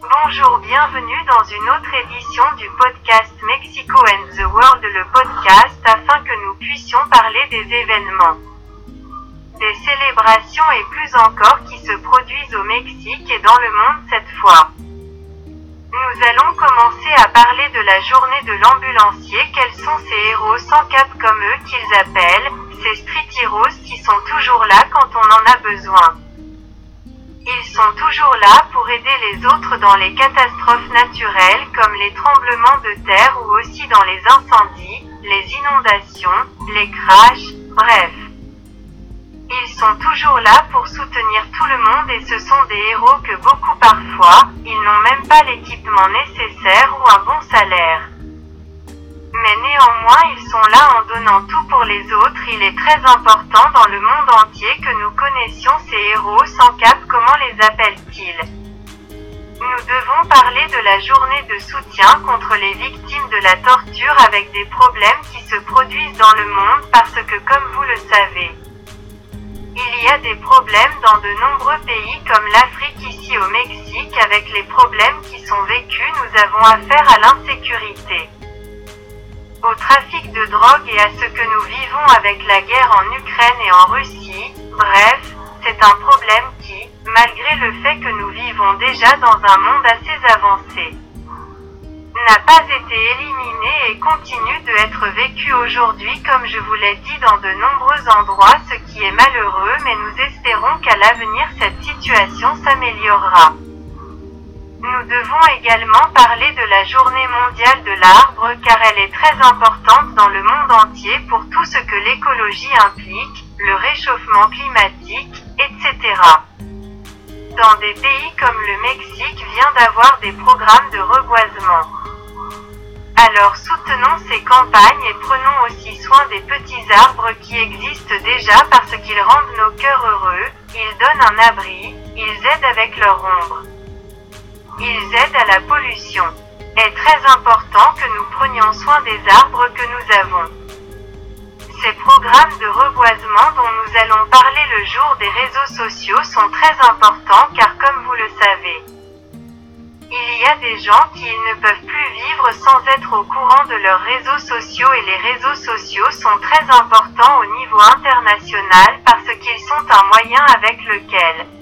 Bonjour, bienvenue dans une autre édition du podcast Mexico and the World, le podcast afin que nous puissions parler des événements, des célébrations et plus encore qui se produisent au Mexique et dans le monde cette fois. Nous allons commencer à parler de la journée de l'ambulancier, quels sont ces héros sans cap comme eux qu'ils appellent, ces street heroes qui sont toujours là quand on en a besoin. Ils sont toujours là pour aider les autres dans les catastrophes naturelles comme les tremblements de terre ou aussi dans les incendies, les inondations, les crashs, bref. Ils sont toujours là pour soutenir tout le monde et ce sont des héros que beaucoup parfois, ils n'ont même pas l'équipement nécessaire ou un bon salaire. Mais néanmoins ils sont là en donnant tout pour les autres. Il est très important dans le monde entier que nous connaissions ces héros sans cap. Comment les appellent-ils? Nous devons parler de la journée de soutien contre les victimes de la torture avec des problèmes qui se produisent dans le monde parce que comme vous le savez, il y a des problèmes dans de nombreux pays comme l'Afrique ici au Mexique avec les problèmes qui sont vécus. Nous avons affaire à l'insécurité au trafic de drogue et à ce que nous vivons avec la guerre en Ukraine et en Russie, bref, c'est un problème qui, malgré le fait que nous vivons déjà dans un monde assez avancé, n'a pas été éliminé et continue de être vécu aujourd'hui comme je vous l'ai dit dans de nombreux endroits ce qui est malheureux mais nous espérons qu'à l'avenir cette situation s'améliorera. Nous devons également parler de la journée mondiale de l'arbre car elle est très importante dans le monde entier pour tout ce que l'écologie implique, le réchauffement climatique, etc. Dans des pays comme le Mexique vient d'avoir des programmes de reboisement. Alors soutenons ces campagnes et prenons aussi soin des petits arbres qui existent déjà parce qu'ils rendent nos cœurs heureux, ils donnent un abri, ils aident avec leur ombre. Ils aident à la pollution. Est très important que nous prenions soin des arbres que nous avons. Ces programmes de reboisement dont nous allons parler le jour des réseaux sociaux sont très importants car comme vous le savez, il y a des gens qui ne peuvent plus vivre sans être au courant de leurs réseaux sociaux et les réseaux sociaux sont très importants au niveau international parce qu'ils sont un moyen avec lequel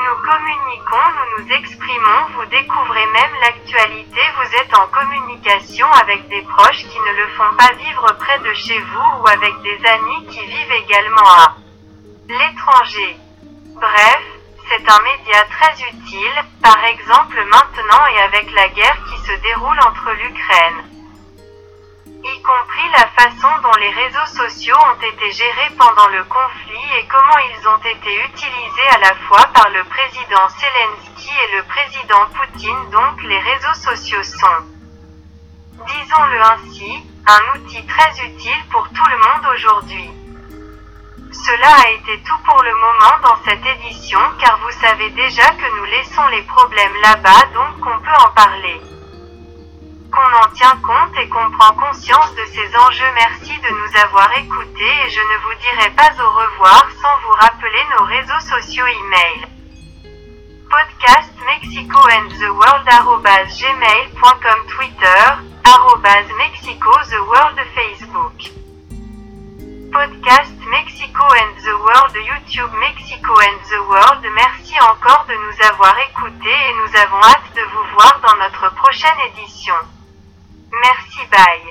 nous communiquons, nous nous exprimons, vous découvrez même l'actualité, vous êtes en communication avec des proches qui ne le font pas vivre près de chez vous ou avec des amis qui vivent également à l'étranger. Bref, c'est un média très utile, par exemple maintenant et avec la guerre qui se déroule entre l'Ukraine la façon dont les réseaux sociaux ont été gérés pendant le conflit et comment ils ont été utilisés à la fois par le président Zelensky et le président Poutine. Donc les réseaux sociaux sont, disons-le ainsi, un outil très utile pour tout le monde aujourd'hui. Cela a été tout pour le moment dans cette édition car vous savez déjà que nous laissons les problèmes là-bas donc on peut en parler qu'on en tient compte et qu'on prend conscience de ces enjeux. Merci de nous avoir écoutés et je ne vous dirai pas au revoir sans vous rappeler nos réseaux sociaux email. Podcast Mexico and the World gmail.com Twitter Mexico the World Facebook. Podcast Mexico and the World YouTube Mexico and the World Merci encore de nous avoir écoutés et nous avons hâte de vous voir dans notre prochaine édition. Merci, bye.